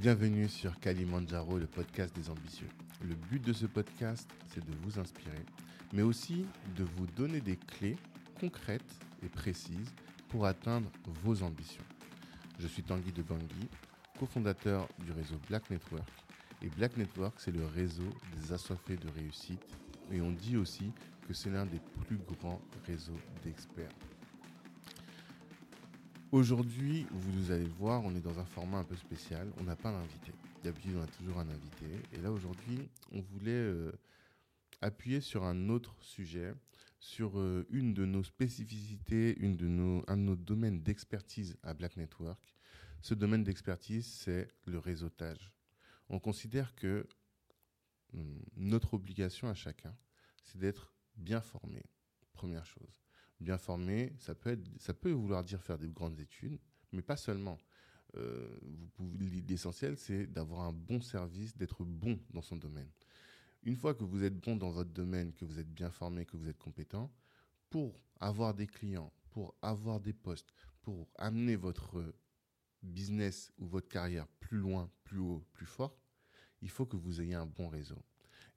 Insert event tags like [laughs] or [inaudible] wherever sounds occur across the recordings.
Bienvenue sur Kalimandjaro, le podcast des ambitieux. Le but de ce podcast, c'est de vous inspirer, mais aussi de vous donner des clés concrètes et précises pour atteindre vos ambitions. Je suis Tanguy de Bangui, cofondateur du réseau Black Network. Et Black Network, c'est le réseau des assoiffés de réussite. Et on dit aussi que c'est l'un des plus grands réseaux d'experts. Aujourd'hui, vous allez le voir, on est dans un format un peu spécial. On n'a pas d'invité. D'habitude, on a toujours un invité. Et là, aujourd'hui, on voulait euh, appuyer sur un autre sujet, sur euh, une de nos spécificités, une de nos, un de nos domaines d'expertise à Black Network. Ce domaine d'expertise, c'est le réseautage. On considère que hum, notre obligation à chacun, c'est d'être bien formé. Première chose bien formé, ça peut, vouloir dire faire des grandes études, mais pas seulement. Euh, L'essentiel, c'est d'avoir un bon service, d'être bon dans son domaine. Une fois que vous êtes bon dans votre domaine, que vous êtes bien formé, que vous êtes compétent, pour avoir des clients, pour avoir des postes, pour amener votre business ou votre carrière plus loin, plus haut, plus fort, il faut que vous ayez un bon réseau.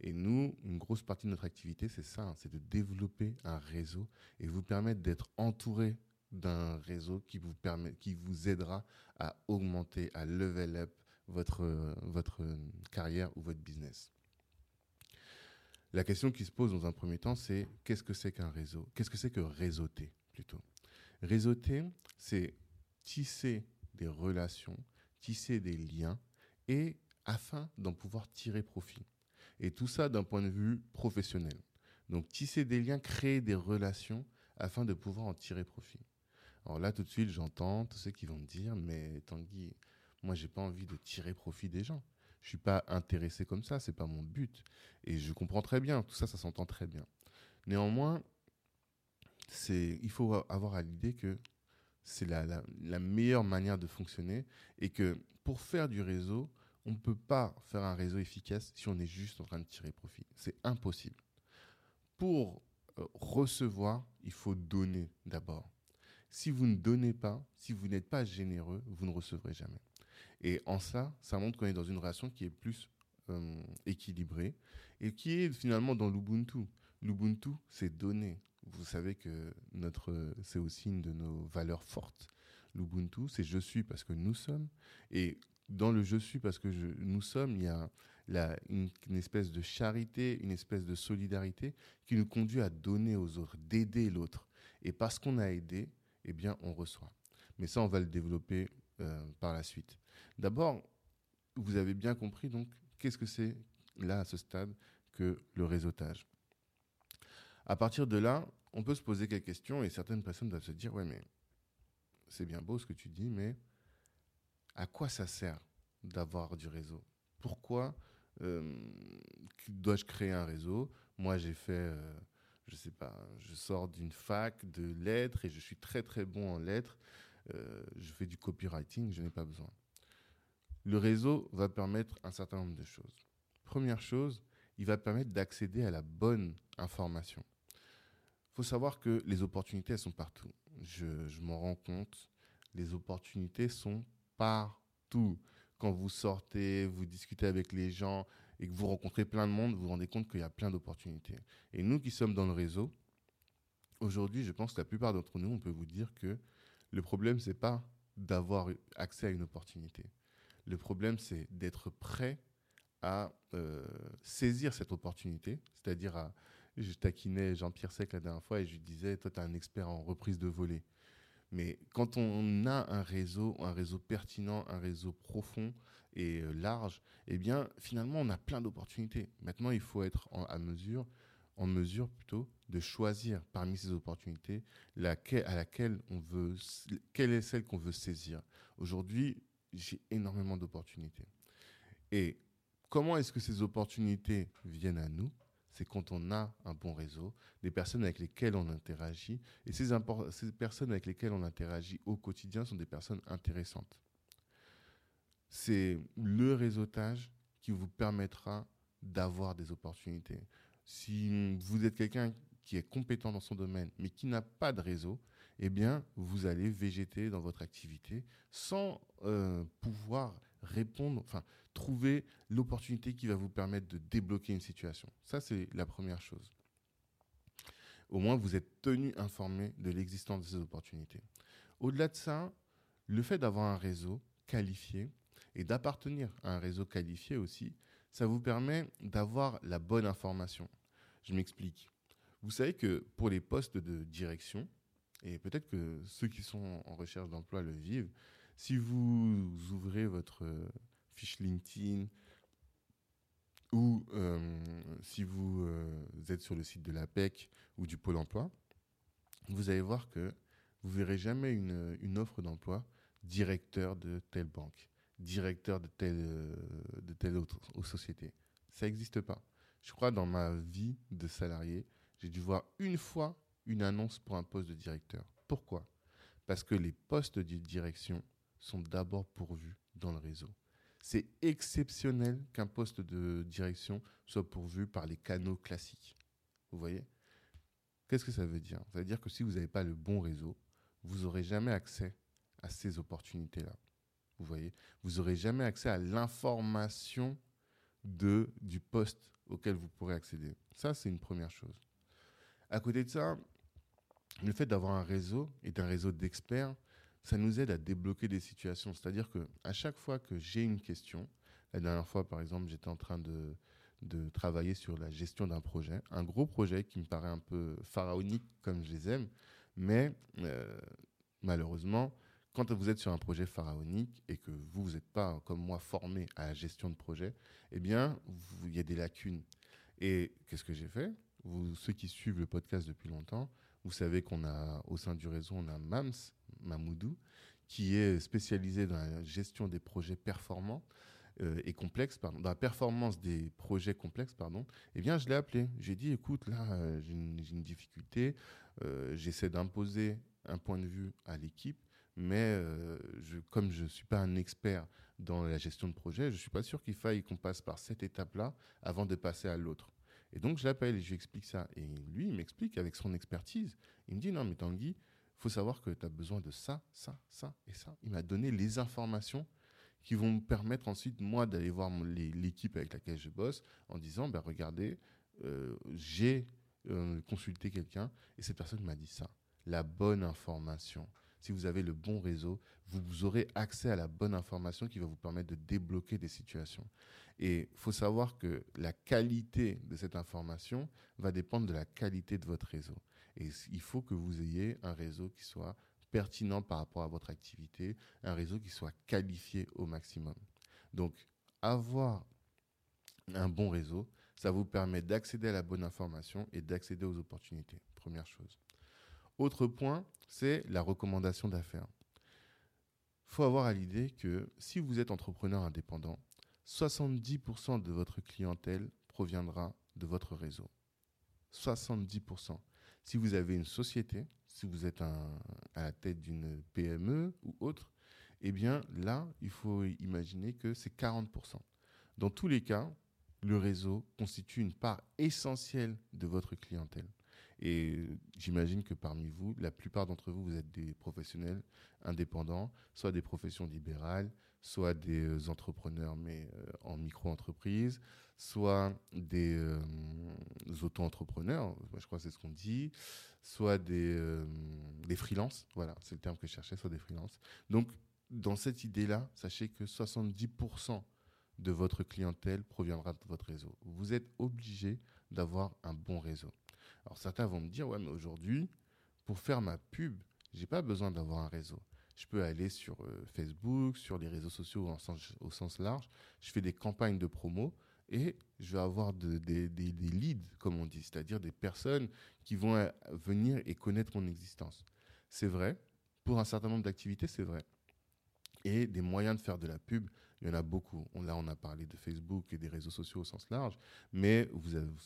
Et nous, une grosse partie de notre activité, c'est ça, hein, c'est de développer un réseau et vous permettre d'être entouré d'un réseau qui vous, permet, qui vous aidera à augmenter, à level up votre, votre carrière ou votre business. La question qui se pose dans un premier temps, c'est qu'est-ce que c'est qu'un réseau? Qu'est-ce que c'est que réseauter plutôt? Réseauter, c'est tisser des relations, tisser des liens et afin d'en pouvoir tirer profit. Et tout ça d'un point de vue professionnel. Donc tisser des liens, créer des relations afin de pouvoir en tirer profit. Alors là, tout de suite, j'entends tous ceux qui vont me dire, mais Tanguy, moi, j'ai pas envie de tirer profit des gens. Je suis pas intéressé comme ça, c'est pas mon but. Et je comprends très bien, tout ça, ça s'entend très bien. Néanmoins, c'est, il faut avoir à l'idée que c'est la, la, meilleure manière de fonctionner et que pour faire du réseau, on ne peut pas faire un réseau efficace si on est juste en train de tirer profit. C'est impossible. Pour euh, recevoir, il faut donner d'abord. Si vous ne donnez pas, si vous n'êtes pas généreux, vous ne recevrez jamais. Et en ça, ça montre qu'on est dans une relation qui est plus euh, équilibrée et qui est finalement dans l'Ubuntu. L'Ubuntu, c'est donner. Vous savez que notre, c'est aussi une de nos valeurs fortes. L'Ubuntu, c'est je suis parce que nous sommes. Et dans le je suis parce que nous sommes, il y a une, espèce de charité, une espèce de solidarité qui nous conduit à donner aux autres, d'aider l'autre. Et parce qu'on a aidé, eh bien, on reçoit. Mais ça, on va le développer euh, par la suite. D'abord, vous avez bien compris, donc, qu'est-ce que c'est là, à ce stade, que le réseautage? À partir de là, on peut se poser quelques questions et certaines personnes doivent se dire, ouais, mais c'est bien beau ce que tu dis, mais à quoi ça sert d'avoir du réseau? Pourquoi euh, dois-je créer un réseau? Moi, j'ai fait, euh, je sais pas, je sors d'une fac de lettres et je suis très très bon en lettres. Euh, je fais du copywriting, je n'ai pas besoin. Le réseau va permettre un certain nombre de choses. Première chose, il va permettre d'accéder à la bonne information. Il faut savoir que les opportunités, elles sont partout. Je, je m'en rends compte. Les opportunités sont partout. Quand vous sortez, vous discutez avec les gens et que vous rencontrez plein de monde, vous vous rendez compte qu'il y a plein d'opportunités. Et nous qui sommes dans le réseau, aujourd'hui, je pense que la plupart d'entre nous, on peut vous dire que le problème, c'est pas d'avoir accès à une opportunité. Le problème, c'est d'être prêt à euh, saisir cette opportunité, c'est-à-dire à, je taquinais Jean-Pierre Sec la dernière fois et je lui disais, toi, tu es un expert en reprise de volée. Mais quand on a un réseau, un réseau pertinent, un réseau profond et euh, large, eh bien, finalement, on a plein d'opportunités. Maintenant, il faut être en, à mesure, en mesure plutôt de choisir parmi ces opportunités laquelle, à laquelle on veut, quelle est celle qu'on veut saisir. Aujourd'hui, j'ai énormément d'opportunités. Et comment est-ce que ces opportunités viennent à nous? C'est quand on a un bon réseau, des personnes avec lesquelles on interagit. Et ces, personnes avec lesquelles on interagit au quotidien sont des personnes intéressantes. C'est le réseautage qui vous permettra d'avoir des opportunités. Si vous êtes quelqu'un qui est compétent dans son domaine, mais qui n'a pas de réseau, eh bien, vous allez végéter dans votre activité sans euh, pouvoir répondre, enfin, trouver l'opportunité qui va vous permettre de débloquer une situation. Ça, c'est la première chose. Au moins, vous êtes tenu informé de l'existence de ces opportunités. Au-delà de ça, le fait d'avoir un réseau qualifié et d'appartenir à un réseau qualifié aussi, ça vous permet d'avoir la bonne information. Je m'explique. Vous savez que pour les postes de direction, et peut-être que ceux qui sont en recherche d'emploi le vivent, si vous ouvrez votre fiche LinkedIn ou euh, si vous, euh, êtes sur le site de l'APEC ou du Pôle emploi, vous allez voir que vous verrez jamais une, une offre d'emploi directeur de telle banque, directeur de telle, euh, de telle autre société. Ça n'existe pas. Je crois dans ma vie de salarié, j'ai dû voir une fois une annonce pour un poste de directeur. Pourquoi? Parce que les postes de direction sont d'abord pourvus dans le réseau. C'est exceptionnel qu'un poste de direction soit pourvu par les canaux classiques. Vous voyez? Qu'est-ce que ça veut dire? Ça veut dire que si vous n'avez pas le bon réseau, vous n'aurez jamais accès à ces opportunités-là. Vous voyez? Vous n'aurez jamais accès à l'information de, du poste auquel vous pourrez accéder. Ça, c'est une première chose. À côté de ça, le fait d'avoir un réseau et un réseau d'experts, ça nous aide à débloquer des situations. C'est-à-dire que à chaque fois que j'ai une question, la dernière fois, par exemple, j'étais en train de, de travailler sur la gestion d'un projet, un gros projet qui me paraît un peu pharaonique comme je les aime, mais euh, malheureusement, quand vous êtes sur un projet pharaonique et que vous, vous n'êtes pas, comme moi, formé à la gestion de projet, eh bien, il y a des lacunes. Et qu'est-ce que j'ai fait? Vous, Ceux qui suivent le podcast depuis longtemps, vous savez qu'on a, au sein du réseau, on a MAMS, Mamoudou, qui est spécialisé dans la gestion des projets performants euh, et complexes, pardon, dans la performance des projets complexes, pardon, eh bien, je l'ai appelé. J'ai dit, écoute, là, euh, j'ai une, difficulté, euh, j'essaie d'imposer un point de vue à l'équipe, mais je, comme je ne suis pas un expert dans la gestion de projet, je ne suis pas sûr qu'il faille qu'on passe par cette étape-là avant de passer à l'autre. Et donc, je l'appelle et je lui explique ça. Et lui, il m'explique avec son expertise. Il me dit, non, mais Tanguy, faut savoir que tu as besoin de ça, ça, ça et ça. Il m'a donné les informations qui vont me permettre ensuite, moi, d'aller voir l'équipe avec laquelle je bosse en disant, ben, regardez, euh, j'ai euh, consulté quelqu'un et cette personne m'a dit ça. La bonne information. Si vous avez le bon réseau, vous, aurez accès à la bonne information qui va vous permettre de débloquer des situations. Et il faut savoir que la qualité de cette information va dépendre de la qualité de votre réseau. Et il faut que vous ayez un réseau qui soit pertinent par rapport à votre activité, un réseau qui soit qualifié au maximum. Donc, avoir un bon réseau, ça vous permet d'accéder à la bonne information et d'accéder aux opportunités. Première chose. Autre point, c'est la recommandation d'affaires. Il faut avoir à l'idée que si vous êtes entrepreneur indépendant, 70% de votre clientèle proviendra de votre réseau. 70%. Si vous avez une société, si vous êtes à la tête d'une PME ou autre, eh bien là, il faut imaginer que c'est 40%. Dans tous les cas, le réseau constitue une part essentielle de votre clientèle. Et j'imagine que parmi vous, la plupart d'entre vous, vous êtes des professionnels indépendants, soit des professions libérales, soit des euh, entrepreneurs, mais euh, en micro-entreprise, soit des, euh, auto-entrepreneurs, je crois que c'est ce qu'on dit, soit des, des freelances, voilà, c'est le terme que je cherchais, soit des freelances. Donc, dans cette idée-là, sachez que 70% de votre clientèle proviendra de votre réseau. Vous êtes obligé d'avoir un bon réseau. Alors certains vont me dire, ouais, mais aujourd'hui, pour faire ma pub, j'ai pas besoin d'avoir un réseau. Je peux aller sur euh, Facebook, sur les réseaux sociaux au sens, large. Je fais des campagnes de promo et je vais avoir des leads, comme on dit, c'est-à-dire des personnes qui vont euh, venir et connaître mon existence. C'est vrai. Pour un certain nombre d'activités, c'est vrai. Et des moyens de faire de la pub, il y en a beaucoup. là, on a parlé de Facebook et des réseaux sociaux au sens large, mais vous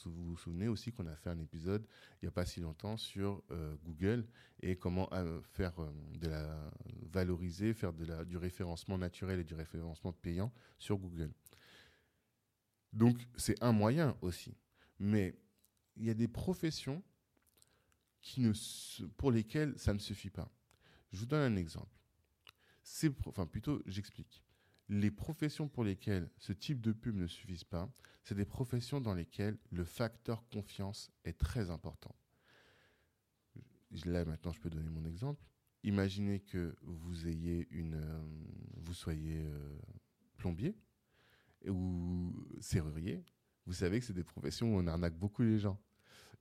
vous, souvenez aussi qu'on a fait un épisode il n'y a pas si longtemps sur euh, Google et comment euh, faire euh, de la valoriser, faire du référencement naturel et du référencement payant sur Google. Donc, c'est un moyen aussi. Mais il y a des professions qui ne, pour lesquelles ça ne suffit pas. Je vous donne un exemple. enfin, plutôt, j'explique les professions pour lesquelles ce type de pub ne suffisent pas, c'est des professions dans lesquelles le facteur confiance est très important. Là, maintenant, je peux donner mon exemple. Imaginez que vous ayez une, euh, vous soyez euh, plombier ou serrurier. Vous savez que c'est des professions où on arnaque beaucoup les gens.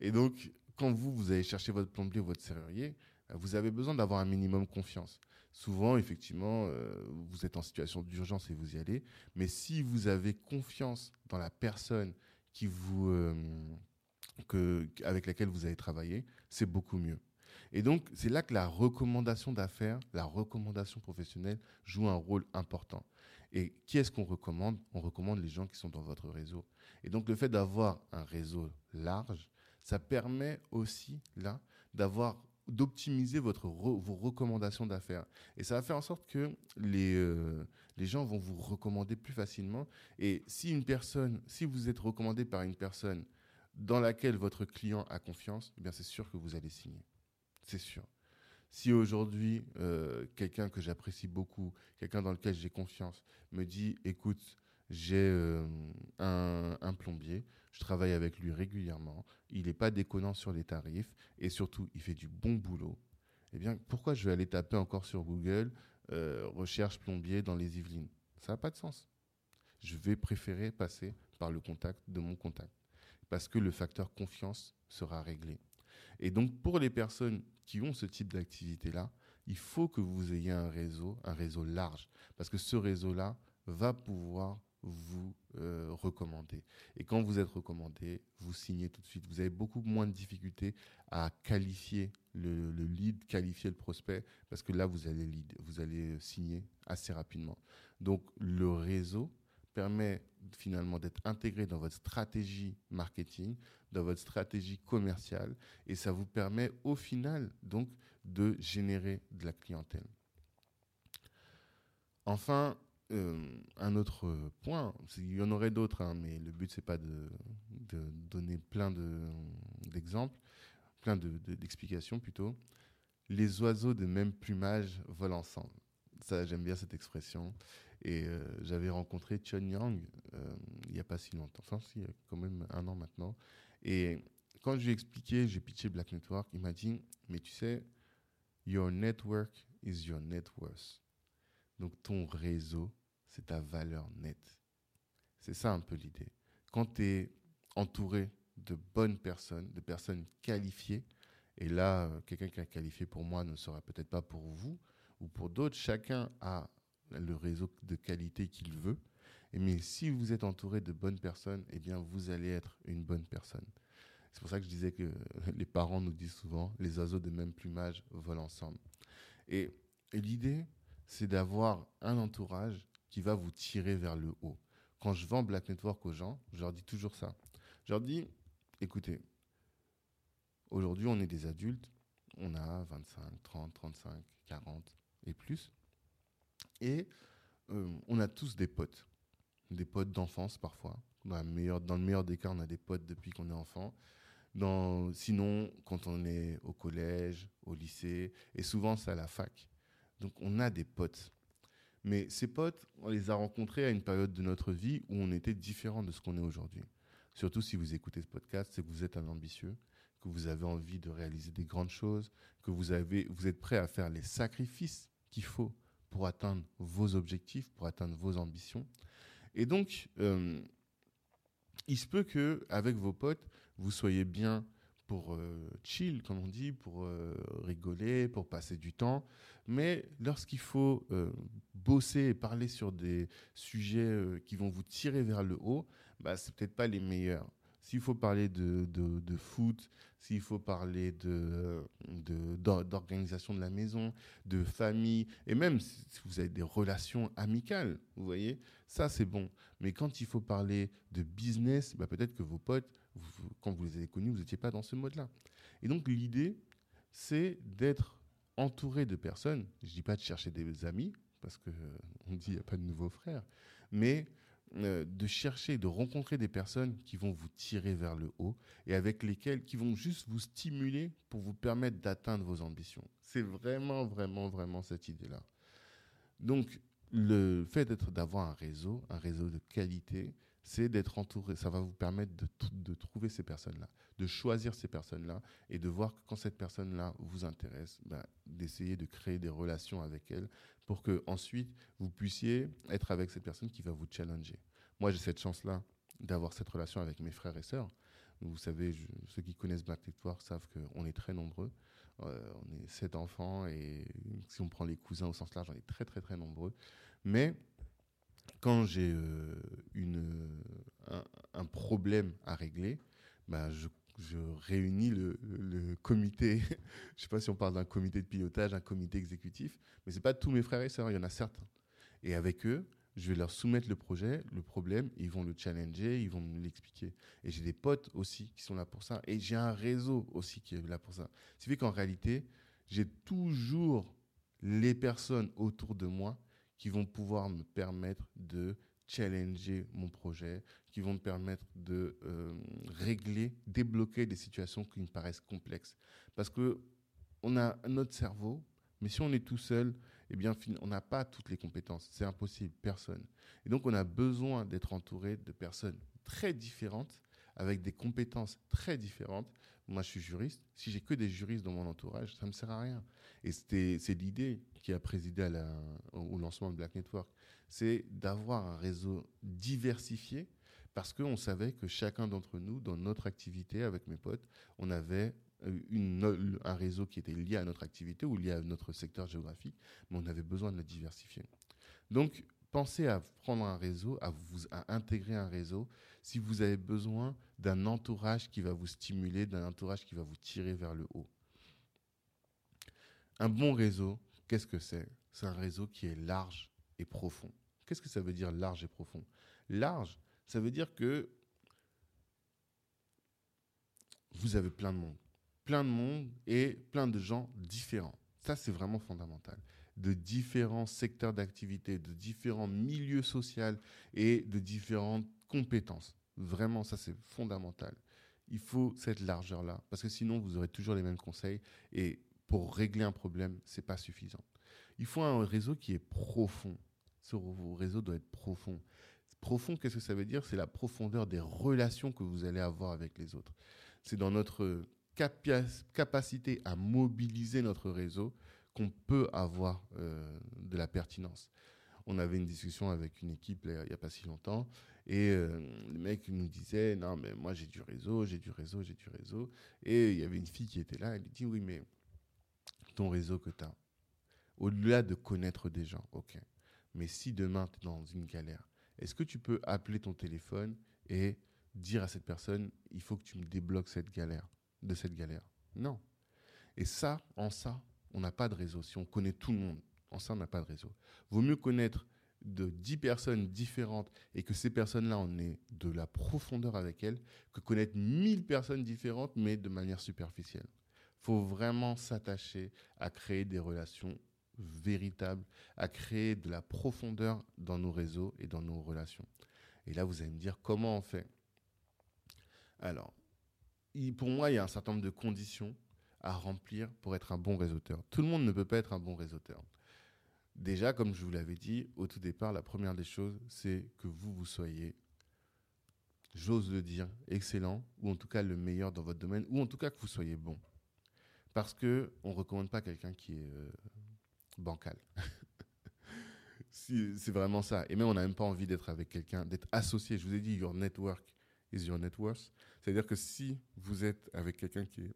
Et donc, quand vous, vous allez chercher votre plombier ou votre serrurier, vous avez besoin d'avoir un minimum confiance. Souvent, effectivement, euh, vous êtes en situation d'urgence et vous y allez. Mais si vous avez confiance dans la personne euh, avec laquelle vous allez travailler, c'est beaucoup mieux. Et donc, c'est là que la recommandation d'affaires, la recommandation professionnelle joue un rôle important. Et qui est-ce qu'on recommande? On recommande les gens qui sont dans votre réseau. Et donc, le fait d'avoir un réseau large, ça permet aussi, là, d'avoir d'optimiser vos recommandations d'affaires. Et ça va faire en sorte que les, euh, les gens vont vous recommander plus facilement. Et si une personne, si vous êtes recommandé par une personne dans laquelle votre client a confiance, eh bien c'est sûr que vous allez signer. C'est sûr. Si aujourd'hui, euh, quelqu'un que j'apprécie beaucoup, quelqu'un dans lequel j'ai confiance, me dit, écoute, j'ai euh, un, plombier, je travaille avec lui régulièrement, il n'est pas déconnant sur les tarifs et surtout il fait du bon boulot. Eh bien, pourquoi je vais aller taper encore sur Google euh, recherche plombier dans les Yvelines? Ça n'a pas de sens. Je vais préférer passer par le contact de mon contact parce que le facteur confiance sera réglé. Et donc, pour les personnes qui ont ce type d'activité-là, il faut que vous ayez un réseau, un réseau large, parce que ce réseau-là va pouvoir vous euh, recommander. Et quand vous êtes recommandé, vous signez tout de suite. Vous avez beaucoup moins de difficultés à qualifier le, lead, qualifier le prospect, parce que là, vous allez, vous allez signer assez rapidement. Donc, le réseau permet finalement d'être intégré dans votre stratégie marketing, dans votre stratégie commerciale, et ça vous permet au final donc de générer de la clientèle. Enfin, euh, un autre point, il y en aurait d'autres, hein, mais le but c'est pas de, donner plein d'exemples, plein d'explications plutôt. Les oiseaux de même plumage volent ensemble. Ça, j'aime bien cette expression. Et euh, j'avais rencontré Chun Yang euh, il n'y a pas si longtemps, enfin, si, il y a quand même un an maintenant. Et quand je lui ai expliqué, j'ai pitché Black Network, il m'a dit Mais tu sais, your network is your net worth. Donc ton réseau, c'est ta valeur nette. C'est ça un peu l'idée. Quand tu es entouré de bonnes personnes, de personnes qualifiées, et là, euh, quelqu'un qui est qualifié pour moi ne sera peut-être pas pour vous ou pour d'autres, chacun a le réseau de qualité qu'il veut. Mais si vous êtes entouré de bonnes personnes, eh bien, vous allez être une bonne personne. C'est pour ça que je disais que [laughs] les parents nous disent souvent, les oiseaux de même plumage volent ensemble. et l'idée, c'est d'avoir un entourage qui va vous tirer vers le haut. Quand je vends Black Network aux gens, je leur dis toujours ça. Je leur dis, écoutez, aujourd'hui on est des adultes, on a 25, 30, 35, 40 et plus. Et euh, on a tous des potes, des potes d'enfance parfois. Dans, le meilleur des cas, on a des potes depuis qu'on est enfant. Sinon, quand on est au collège, au lycée, et souvent c'est à la fac. Donc on a des potes. Mais ces potes, on les a rencontrés à une période de notre vie où on était différent de ce qu'on est aujourd'hui. Surtout si vous écoutez ce podcast, c'est que vous êtes un ambitieux, que vous avez envie de réaliser des grandes choses, que vous, avez, vous êtes prêt à faire les sacrifices qu'il faut pour atteindre vos objectifs, pour atteindre vos ambitions. Et donc, euh, il se peut que avec vos potes, vous soyez bien pour euh, chill, comme on dit, pour euh, rigoler, pour passer du temps. Mais lorsqu'il faut euh, bosser et parler sur des sujets qui vont vous tirer vers le haut, bah, c'est peut-être pas les meilleurs. S'il faut parler de, de, de foot, s'il faut parler d'organisation de, de, la maison, de famille, et même si vous avez des relations amicales, vous voyez, ça c'est bon. Mais quand il faut parler de business, bah, peut-être que vos potes quand vous les avez connus, vous n'étiez pas dans ce mode-là. Et donc l'idée, c'est d'être entouré de personnes. Je ne dis pas de chercher des amis, parce qu'on euh, dit qu'il n'y a pas de nouveaux frères, mais euh, de chercher, de rencontrer des personnes qui vont vous tirer vers le haut et avec lesquelles, qui vont juste vous stimuler pour vous permettre d'atteindre vos ambitions. C'est vraiment, vraiment, vraiment cette idée-là. Donc, le fait d'être d'avoir un réseau, un réseau de qualité, c'est d'être entouré. Ça va vous permettre de, de trouver ces personnes-là, de choisir ces personnes-là et de voir que quand cette personne-là vous intéresse, bah, d'essayer de créer des relations avec elle pour que ensuite vous puissiez être avec cette personne qui va vous challenger. Moi, j'ai cette chance-là d'avoir cette relation avec mes frères et sœurs. Vous savez, ceux qui connaissent Black Network savent qu'on est très nombreux. Euh, on est sept enfants et si on prend les cousins au sens large, on est très très très nombreux. Mais quand j'ai euh, une, un, problème à régler, bah, je, réunis le, comité. [laughs] je ne sais pas si on parle d'un comité de pilotage, un comité exécutif, mais ce n'est pas tous mes frères et sœurs, il y en a certains. Et avec eux, je vais leur soumettre le projet, le problème, ils vont le challenger, ils vont me l'expliquer. Et j'ai des potes aussi qui sont là pour ça. Et j'ai un réseau aussi qui est là pour ça. Ce qui fait qu'en réalité, j'ai toujours les personnes autour de moi qui vont pouvoir me permettre de challenger mon projet, qui vont me permettre de euh, régler, débloquer des situations qui me paraissent complexes. Parce que on a notre cerveau, mais si on est tout seul, eh bien, on n'a pas toutes les compétences. C'est impossible, personne. Et donc, on a besoin d'être entouré de personnes très différentes, avec des compétences très différentes. Moi, je suis juriste. Si j'ai que des juristes dans mon entourage, ça ne me sert à rien. Et c'est l'idée qui a présidé au lancement de Black Network. C'est d'avoir un réseau diversifié parce qu'on savait que chacun d'entre nous, dans notre activité avec mes potes, on avait euh, un réseau qui était lié à notre activité ou lié à notre secteur géographique, mais on avait besoin de le diversifier. Donc, pensez à prendre un réseau, à, intégrer un réseau, si vous avez besoin d'un entourage qui va vous stimuler, d'un entourage qui va vous tirer vers le haut. Un bon réseau, qu'est-ce que c'est? C'est un réseau qui est large et profond. Qu'est-ce que ça veut dire large et profond? Large, ça veut dire que vous avez plein de monde plein de monde et plein de gens différents. Ça, c'est vraiment fondamental. De différents secteurs d'activité, de différents milieux sociaux et de différentes compétences. Vraiment, ça, c'est fondamental. Il faut cette largeur-là, parce que sinon, vous aurez toujours les mêmes conseils. Et pour régler un problème, ce n'est pas suffisant. Il faut un réseau qui est profond. Ce réseau doit être profond. Profond, qu'est-ce que ça veut dire? C'est la profondeur des relations que vous allez avoir avec les autres. C'est dans notre capacité à mobiliser notre réseau qu'on peut avoir euh, de la pertinence. On avait une discussion avec une équipe il n'y a pas si longtemps et euh, le mec nous disait non mais moi j'ai du réseau, j'ai du réseau, j'ai du réseau et il y avait une fille qui était là, elle dit oui mais ton réseau que tu as, au-delà de connaître des gens, ok, mais si demain tu es dans une galère, est-ce que tu peux appeler ton téléphone et dire à cette personne il faut que tu me débloques cette galère de cette galère? Non. Et ça, en ça, on n'a pas de réseau. Si on connaît tout le monde, en ça, on n'a pas de réseau. Vaut mieux connaître de 10 personnes différentes et que ces personnes-là, on ait de la profondeur avec elles, que connaître 1000 personnes différentes, mais de manière superficielle. Faut vraiment s'attacher à créer des relations véritables, à créer de la profondeur dans nos réseaux et dans nos relations. Et là, vous allez me dire comment on fait? Alors, pour moi, il y a un certain nombre de conditions à remplir pour être un bon réseauteur. Tout le monde ne peut pas être un bon réseauteur. Déjà, comme je vous l'avais dit au tout départ, la première des choses, c'est que vous, vous soyez, j'ose le dire, excellent, ou en tout cas le meilleur dans votre domaine, ou en tout cas que vous soyez bon. Parce qu'on ne recommande pas quelqu'un qui est euh, bancal. [laughs] c'est vraiment ça. Et même, on n'a même pas envie d'être avec quelqu'un, d'être associé. Je vous ai dit, your network is your net worth. C'est-à-dire que si vous êtes avec quelqu'un qui est,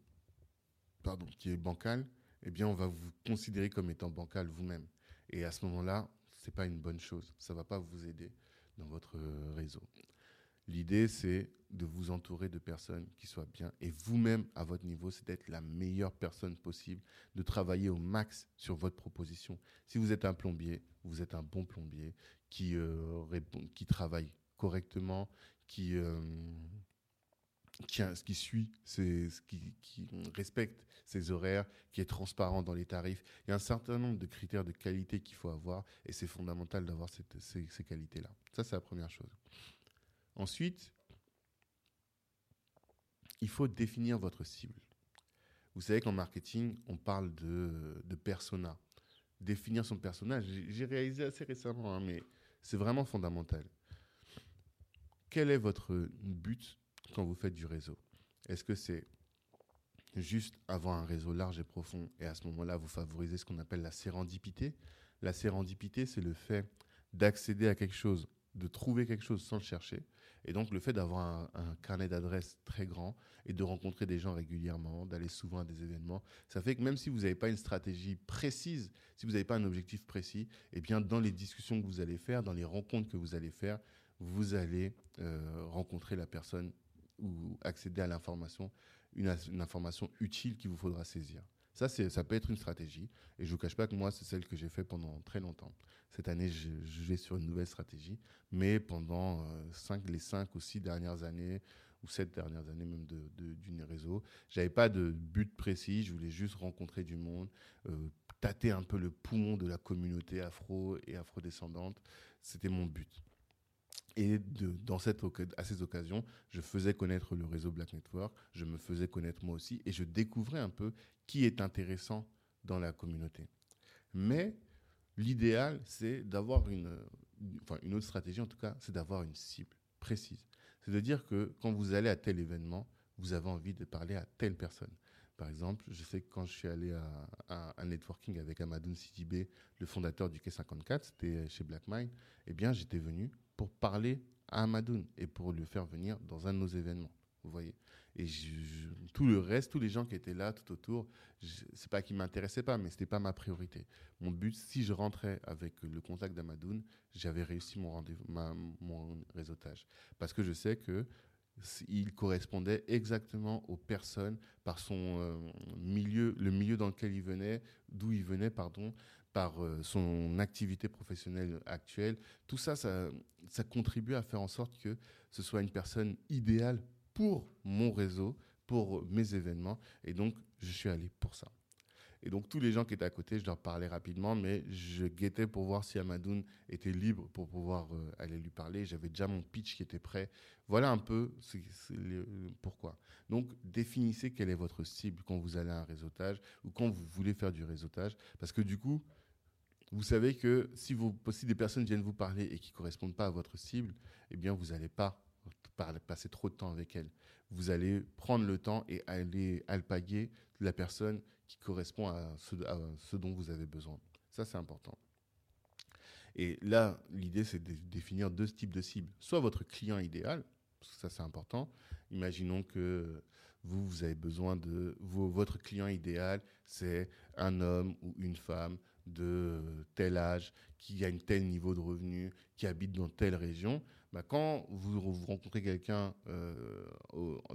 qui est bancal, eh bien, on va vous considérer comme étant bancal vous-même. Et à ce moment-là, ce n'est pas une bonne chose. Ça ne va pas vous aider dans votre réseau. L'idée, c'est de vous entourer de personnes qui soient bien. Et vous-même, à votre niveau, c'est d'être la meilleure personne possible, de travailler au max sur votre proposition. Si vous êtes un plombier, vous êtes un bon plombier qui, euh, répond, qui travaille correctement, qui, euh, qui, qui, suit, qui, qui, respecte ses horaires, qui est transparent dans les tarifs. Il y a un certain nombre de critères de qualité qu'il faut avoir et c'est fondamental d'avoir ces, ces qualités-là. Ça, c'est la première chose. Ensuite, il faut définir votre cible. Vous savez qu'en marketing, on parle de, de persona. définir son personnage. J'ai réalisé assez récemment, hein, mais c'est vraiment fondamental. Quel est votre but quand vous faites du réseau Est-ce que c'est juste avoir un réseau large et profond et à ce moment-là, vous favorisez ce qu'on appelle la sérendipité? La sérendipité, c'est le fait d'accéder à quelque chose, de trouver quelque chose sans le chercher. Et donc le fait d'avoir un, carnet d'adresses très grand et de rencontrer des gens régulièrement, d'aller souvent à des événements, ça fait que même si vous n'avez pas une stratégie précise, si vous n'avez pas un objectif précis, eh bien dans les discussions que vous allez faire, dans les rencontres que vous allez faire, vous allez euh, rencontrer la personne ou accéder à l'information, une, information utile qu'il vous faudra saisir. Ça, ça peut être une stratégie. Et je ne vous cache pas que moi, c'est celle que j'ai fait pendant très longtemps. Cette année, je, vais sur une nouvelle stratégie. Mais pendant euh, cinq, les cinq ou six dernières années, ou sept dernières années même de, de, réseau, j'avais pas de but précis. Je voulais juste rencontrer du monde, euh, tâter un peu le poumon de la communauté afro et afrodescendante. C'était mon but. Et dans cette, à ces occasions, je faisais connaître le réseau Black Network, je me faisais connaître moi aussi, et je découvrais un peu qui est intéressant dans la communauté. Mais l'idéal, c'est d'avoir une, enfin une autre stratégie, en tout cas, c'est d'avoir une cible précise. C'est de dire que quand vous allez à tel événement, vous avez envie de parler à telle personne. Par exemple, je sais que quand je suis allé à, un networking avec Amadoun Sidibé, le fondateur du K54, c'était chez BlackMind, eh bien, j'étais venu pour parler à Amadoun et pour le faire venir dans un de nos événements. Vous voyez Et tout le reste, tous les gens qui étaient là tout autour, c'est pas qu'ils m'intéressaient pas, mais c'était pas ma priorité. Mon but, si je rentrais avec le contact d'Amadoun, j'avais réussi mon rendez-vous, mon réseautage, parce que je sais que il correspondait exactement aux personnes par son euh, milieu, le milieu dans lequel il venait, d'où il venait, pardon, par euh, son activité professionnelle actuelle. Tout ça, ça, ça contribue à faire en sorte que ce soit une personne idéale pour mon réseau, pour mes événements. Et donc, je suis allé pour ça. Et donc, tous les gens qui étaient à côté, je leur parlais rapidement, mais je guettais pour voir si Amadoun était libre pour pouvoir euh, aller lui parler. J'avais déjà mon pitch qui était prêt. Voilà un peu pourquoi. Donc, définissez quelle est votre cible quand vous allez à un réseautage ou quand vous voulez faire du réseautage. Parce que du coup, vous savez que si, vous, des personnes viennent vous parler et qui ne correspondent pas à votre cible, eh bien, vous n'allez pas passer trop de temps avec elle. Vous allez prendre le temps et aller alpaguer la personne qui correspond à ce, dont vous avez besoin. Ça, c'est important. Et là, l'idée, c'est de définir deux types de cibles. Soit votre client idéal, ça c'est important. Imaginons que vous, vous avez besoin de... votre client idéal, c'est un homme ou une femme de tel âge, qui a un tel niveau de revenu, qui habite dans telle région, bah quand vous, rencontrez quelqu'un euh,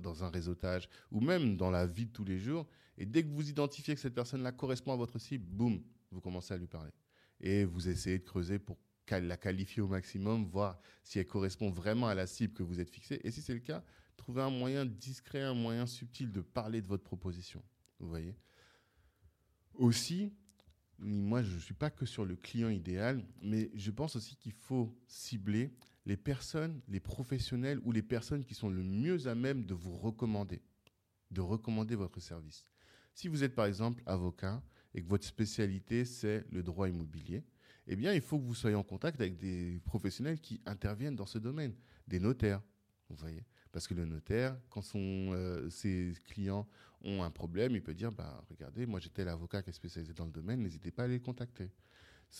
dans un réseautage ou même dans la vie de tous les jours, et dès que vous identifiez que cette personne-là correspond à votre cible, boum, vous commencez à lui parler. Et vous essayez de creuser pour la qualifier au maximum, voir si elle correspond vraiment à la cible que vous êtes fixée. Et si c'est le cas, trouvez un moyen discret, un moyen subtil de parler de votre proposition. Vous voyez? Aussi, moi, je ne suis pas que sur le client idéal, mais je pense aussi qu'il faut cibler les personnes, les professionnels ou les personnes qui sont le mieux à même de vous recommander, de recommander votre service. Si vous êtes par exemple avocat et que votre spécialité c'est le droit immobilier, eh bien il faut que vous soyez en contact avec des professionnels qui interviennent dans ce domaine, des notaires, vous voyez. Parce que le notaire, quand euh, ses clients ont un problème, il peut dire bah, Regardez, moi j'étais l'avocat qui est spécialisé dans le domaine, n'hésitez pas à les contacter.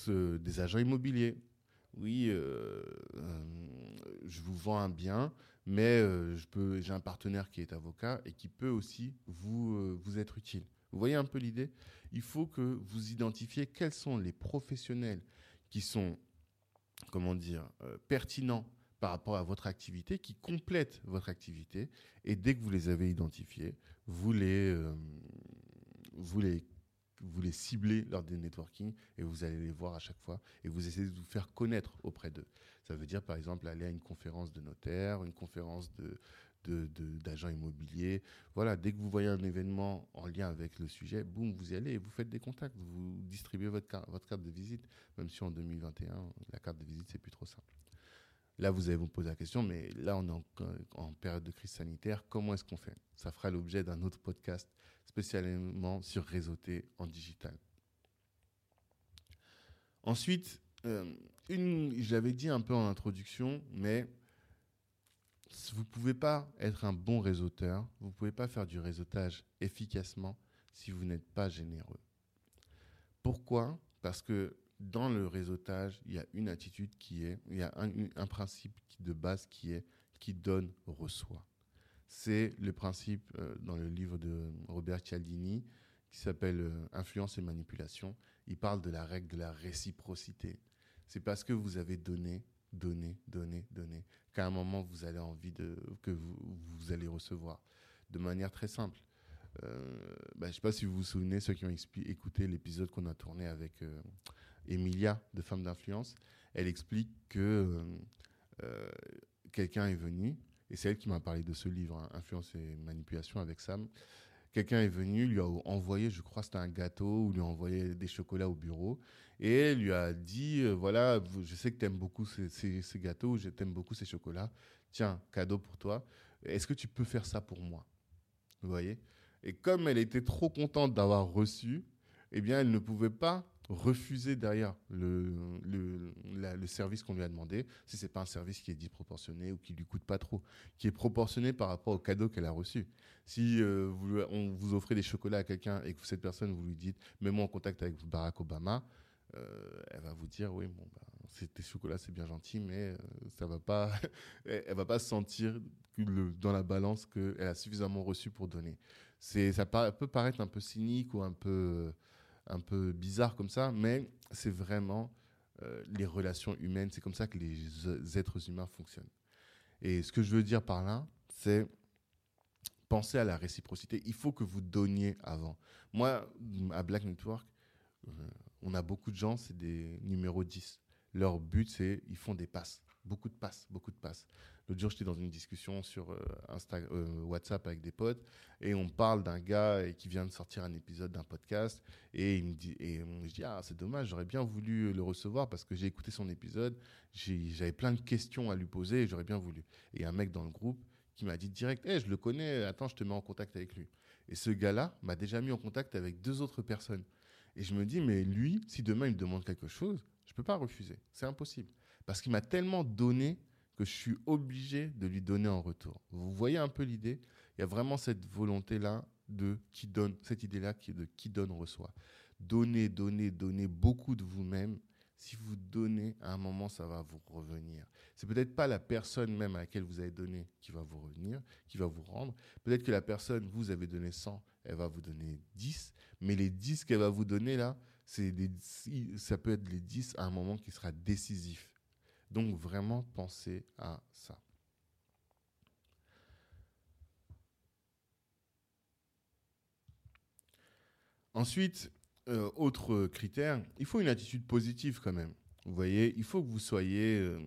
Des agents immobiliers, oui, euh, euh, je vous vends un bien, mais euh, j'ai un partenaire qui est avocat et qui peut aussi vous, vous être utile. Vous voyez un peu l'idée? Il faut que vous identifiez quels sont les professionnels qui sont, comment dire, pertinents par rapport à votre activité, qui complètent votre activité. Et dès que vous les avez identifiés, vous les, vous les vous les ciblez lors des networking et vous allez les voir à chaque fois et vous essayez de vous faire connaître auprès d'eux. Ça veut dire par exemple aller à une conférence de notaire, une conférence de d'agents immobiliers. Voilà, dès que vous voyez un événement en lien avec le sujet, boum, vous y allez et vous faites des contacts, vous distribuez votre, carte, votre carte de visite, même si en 2021, la carte de visite, c'est plus trop simple. Là, vous allez vous poser la question, mais là, on est en période de crise sanitaire, comment est-ce qu'on fait? Ça fera l'objet d'un autre podcast spécialement sur réseauté en digital. Ensuite, euh, je l'avais dit un peu en introduction, mais vous ne pouvez pas être un bon réseauteur, vous ne pouvez pas faire du réseautage efficacement si vous n'êtes pas généreux. Pourquoi? Parce que dans le réseautage, il y a une attitude qui est, il y a un, principe de base qui est qui donne, reçoit. C'est le principe euh, dans le livre de Robert Cialdini qui s'appelle euh, Influence et manipulation. Il parle de la règle de la réciprocité. C'est parce que vous avez donné, donné, donné, donné, qu'à un moment vous avez envie de que vous, allez recevoir de manière très simple. Euh, bah, je ne sais pas si vous vous souvenez, ceux qui ont écouté l'épisode qu'on a tourné avec Emilia de Femmes d'influence, elle explique que quelqu'un est venu, et c'est elle qui m'a parlé de ce livre, hein, Influence et manipulation avec Sam. Quelqu'un est venu, lui a envoyé, je crois c'était un gâteau, ou lui a envoyé des chocolats au bureau, et lui a dit, voilà, je sais que tu aimes beaucoup ces, ces, ces gâteaux, je t'aime beaucoup ces chocolats, tiens, cadeau pour toi, est-ce que tu peux faire ça pour moi? Vous voyez? Et comme elle était trop contente d'avoir reçu, eh bien, elle ne pouvait pas refuser derrière le, le, service qu'on lui a demandé, si ce n'est pas un service qui est disproportionné ou qui lui coûte pas trop, qui est proportionné par rapport au cadeau qu'elle a reçu. Si euh, vous, on vous offrez des chocolats à quelqu'un et que cette personne, vous lui dites, mets-moi en contact avec Barack Obama, euh, elle va vous dire, oui, bon, bah, tes chocolats, c'est bien gentil, mais euh, ça va pas, [laughs] elle va pas sentir dans la balance qu'elle a suffisamment reçu pour donner ça peut paraître un peu cynique ou un peu, un peu bizarre comme ça, mais c'est vraiment euh, les relations humaines. C'est comme ça que les êtres humains fonctionnent. Et ce que je veux dire par là, c'est penser à la réciprocité. Il faut que vous donniez avant. Moi, à Black Network, euh, on a beaucoup de gens, c'est des numéros 10. Leur but, c'est ils font des passes. Beaucoup de passes, beaucoup de passes. L'autre jour, j'étais dans une discussion sur euh, euh, WhatsApp avec des potes et on parle d'un gars qui vient de sortir un épisode d'un podcast et il me dit et je dis ah c'est dommage, j'aurais bien voulu le recevoir parce que j'ai écouté son épisode, j'avais plein de questions à lui poser et j'aurais bien voulu. Et un mec dans le groupe qui m'a dit direct, hey, je le connais, attends, je te mets en contact avec lui. Et ce gars-là m'a déjà mis en contact avec deux autres personnes. Et je me dis, mais lui, si demain il me demande quelque chose, je ne peux pas refuser. C'est impossible. Parce qu'il m'a tellement donné que je suis obligé de lui donner en retour. Vous voyez un peu l'idée? Il y a vraiment cette volonté-là de qui donne, cette idée-là de qui donne reçoit. Donnez, donnez, donnez beaucoup de vous-même. Si vous donnez, à un moment, ça va vous revenir. C'est peut-être pas la personne même à laquelle vous avez donné qui va vous revenir, qui va vous rendre. Peut-être que la personne, vous avez donné 100, elle va vous donner 10, mais les 10 qu'elle va vous donner là, ça peut être les 10 à un moment qui sera décisif. Donc vraiment pensez à ça. Ensuite, euh, autre critère, il faut une attitude positive quand même. Vous voyez, il faut que vous soyez... Euh,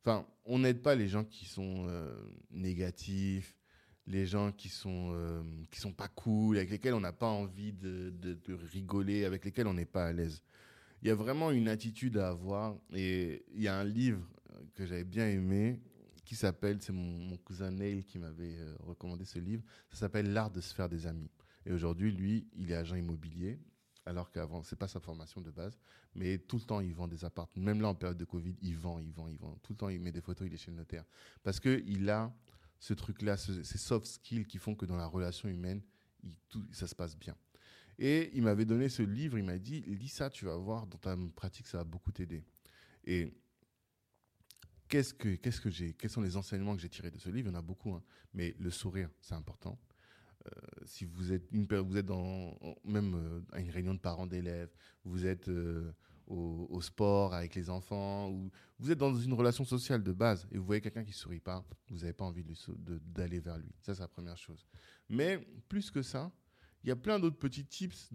enfin, on n'aide pas les gens qui sont euh, négatifs, les gens qui sont sont pas cool, avec lesquels on n'a pas envie de, rigoler, avec lesquels on n'est pas à l'aise il y a vraiment une attitude à avoir. Et il y a un livre que j'avais bien aimé qui s'appelle, c'est mon, cousin Neil qui m'avait euh, recommandé ce livre, ça s'appelle L'art de se faire des amis. Et aujourd'hui, lui, il est agent immobilier, alors qu'avant, c'est pas sa formation de base, mais tout le temps, il vend des appartements. Même là, en période de Covid, il vend, il vend, il vend. Tout le temps, il met des photos, il est chez le notaire. Parce qu'il a ce truc-là, ces soft skills qui font que dans la relation humaine, tout, ça se passe bien. Et il m'avait donné ce livre, il m'a dit, lis ça, tu vas voir, dans ta pratique, ça va beaucoup t'aider. Et qu'est-ce que, qu'est-ce que j'ai, quels sont les enseignements que j'ai tirés de ce livre? Il y en a beaucoup, hein. mais le sourire, c'est important. Euh, si vous êtes, une, vous êtes dans, même euh, à une réunion de parents d'élèves, vous êtes euh, au, sport avec les enfants, ou vous êtes dans une relation sociale de base et vous voyez quelqu'un qui sourit pas, vous n'avez pas envie d'aller vers lui. Ça, c'est la première chose. Mais plus que ça, il y a plein d'autres petits tips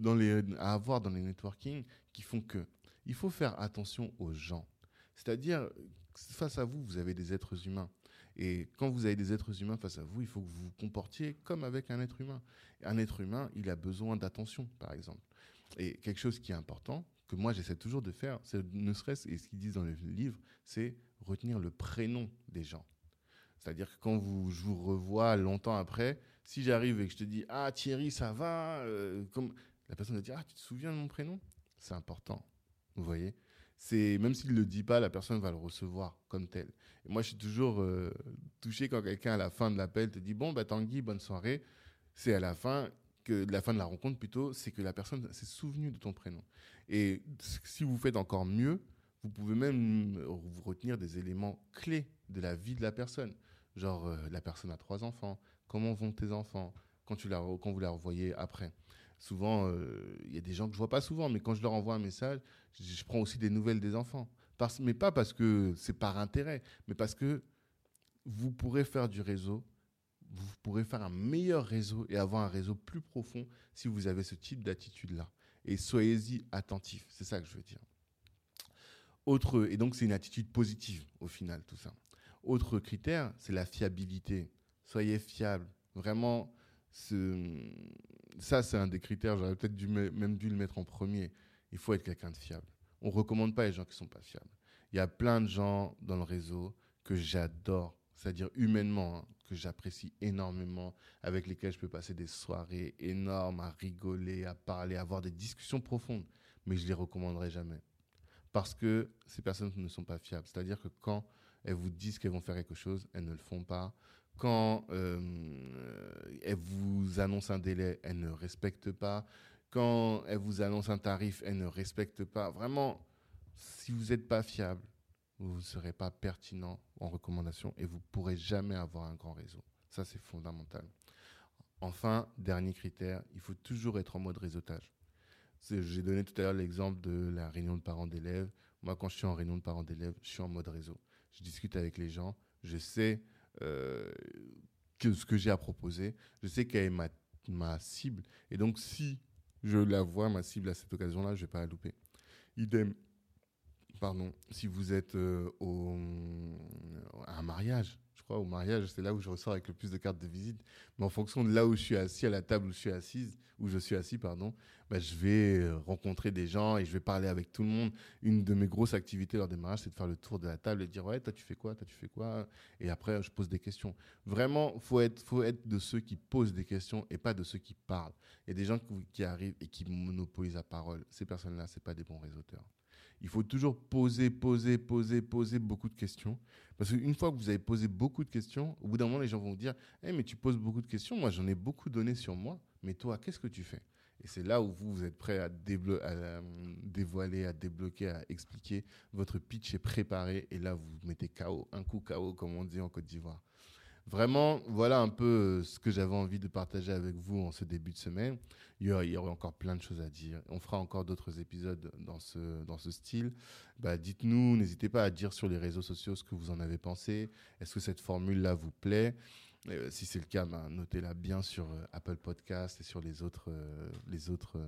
à avoir dans les networking qui font que il faut faire attention aux gens. C'est-à-dire, face à vous, vous avez des êtres humains. Et quand vous avez des êtres humains face à vous, il faut que vous vous comportiez comme avec un être humain. Un être humain, il a besoin d'attention, par exemple. Et quelque chose qui est important, que moi j'essaie toujours de faire, c'est ne serait-ce, et ce qu'ils disent dans le livre, c'est retenir le prénom des gens. C'est-à-dire que quand vous, je vous revois longtemps après, si j'arrive et que je te dis Ah Thierry, ça va euh, comme... La personne va dire Ah, tu te souviens de mon prénom? C'est important. Vous voyez c'est même s'il ne le dit pas, la personne va le recevoir comme tel. Moi, je suis toujours euh, touché quand quelqu'un, à la fin de l'appel, te dit Bon, bah, Tanguy, bonne soirée. C'est à la fin, que, la fin de la rencontre plutôt, c'est que la personne s'est souvenue de ton prénom. Et si vous faites encore mieux, vous pouvez même vous retenir des éléments clés de la vie de la personne. Genre, euh, la personne a trois enfants. Comment vont tes enfants quand, tu la, quand vous la revoyez après Souvent, euh, il y a des gens que je vois pas souvent, mais quand je leur envoie un message, je, prends aussi des nouvelles des enfants. Parce, mais pas parce que c'est par intérêt, mais parce que vous pourrez faire du réseau, vous pourrez faire un meilleur réseau et avoir un réseau plus profond si vous avez ce type d'attitude-là. Et soyez-y attentifs, c'est ça que je veux dire. Autre, et donc c'est une attitude positive au final, tout ça. Autre critère, c'est la fiabilité. Soyez fiable. Vraiment, ça, c'est un des critères. J'aurais peut-être même dû le mettre en premier. Il faut être quelqu'un de fiable. On ne recommande pas les gens qui ne sont pas fiables. Il y a plein de gens dans le réseau que j'adore, c'est-à-dire humainement, hein, que j'apprécie énormément, avec lesquels je peux passer des soirées énormes à rigoler, à parler, à avoir des discussions profondes. Mais je ne les recommanderai jamais. Parce que ces personnes ne sont pas fiables. C'est-à-dire que quand elles vous disent qu'elles vont faire quelque chose, elles ne le font pas quand euh, elle vous annonce un délai, elle ne respecte pas. Quand elle vous annonce un tarif, elle ne respecte pas. Vraiment, si vous n'êtes pas fiable, vous ne serez pas pertinent en recommandation et vous ne pourrez jamais avoir un grand réseau. Ça, c'est fondamental. Enfin, dernier critère, il faut toujours être en mode réseautage. J'ai donné tout à l'heure l'exemple de la réunion de parents d'élèves. Moi, quand je suis en réunion de parents d'élèves, je suis en mode réseau. Je discute avec les gens, je sais que ce que j'ai à proposer. Je sais qu'elle est ma, ma, cible. Et donc, si je la vois, ma cible, à cette occasion-là, je ne vais pas la louper. Idem, pardon, si vous êtes euh, au, à un mariage, au mariage, c'est là où je ressors avec le plus de cartes de visite. Mais en fonction de là où je suis assis, à la table où je suis assise, où je suis assis, pardon, bah, je vais euh, rencontrer des gens et je vais parler avec tout le monde. Une de mes grosses activités lors des mariages, c'est de faire le tour de la table et dire ouais, toi tu fais quoi, toi tu fais quoi, et après je pose des questions. Vraiment, faut être, faut être de ceux qui posent des questions et pas de ceux qui parlent. Il y a des gens qui arrivent et qui monopolisent la parole. Ces personnes-là, c'est pas des bons réseauteurs il faut toujours poser, poser, poser, poser beaucoup de questions. Parce qu'une fois que vous avez posé beaucoup de questions, au bout d'un moment, les gens vont vous dire hey, mais tu poses beaucoup de questions, moi j'en ai beaucoup donné sur moi, mais toi, qu'est-ce que tu fais? Et c'est là où vous, vous êtes prêt à, euh, dévoiler, à débloquer, à expliquer. Votre pitch est préparé et là, vous mettez KO, un coup KO, comme on dit en Côte d'Ivoire. Vraiment, voilà un peu euh, ce que j'avais envie de partager avec vous en ce début de semaine. Il y, aurait, encore plein de choses à dire. On fera encore d'autres épisodes dans ce, dans ce style. Bah, dites-nous, n'hésitez pas à dire sur les réseaux sociaux ce que vous en avez pensé. Est-ce que cette formule-là vous plaît? Euh, Si c'est le cas, bah, notez-la bien sur euh, Apple Podcast et sur les autres, les autres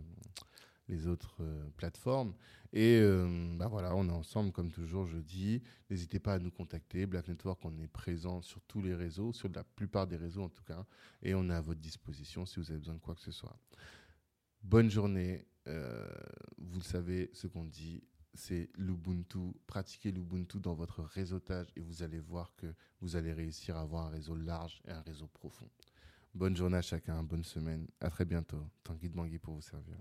les autres euh, plateformes. Et euh, bah voilà, on est ensemble comme toujours jeudi. N'hésitez pas à nous contacter. Black Network, on est présent sur tous les réseaux, sur la plupart des réseaux en tout cas. Et on est à votre disposition si vous avez besoin de quoi que ce soit. Bonne journée. Euh, vous le savez, ce qu'on dit, c'est l'Ubuntu. Pratiquez l'Ubuntu dans votre réseautage et vous allez voir que vous allez réussir à avoir un réseau large et un réseau profond. Bonne journée à chacun, bonne semaine. À très bientôt. Tanguy de Bangui pour vous servir.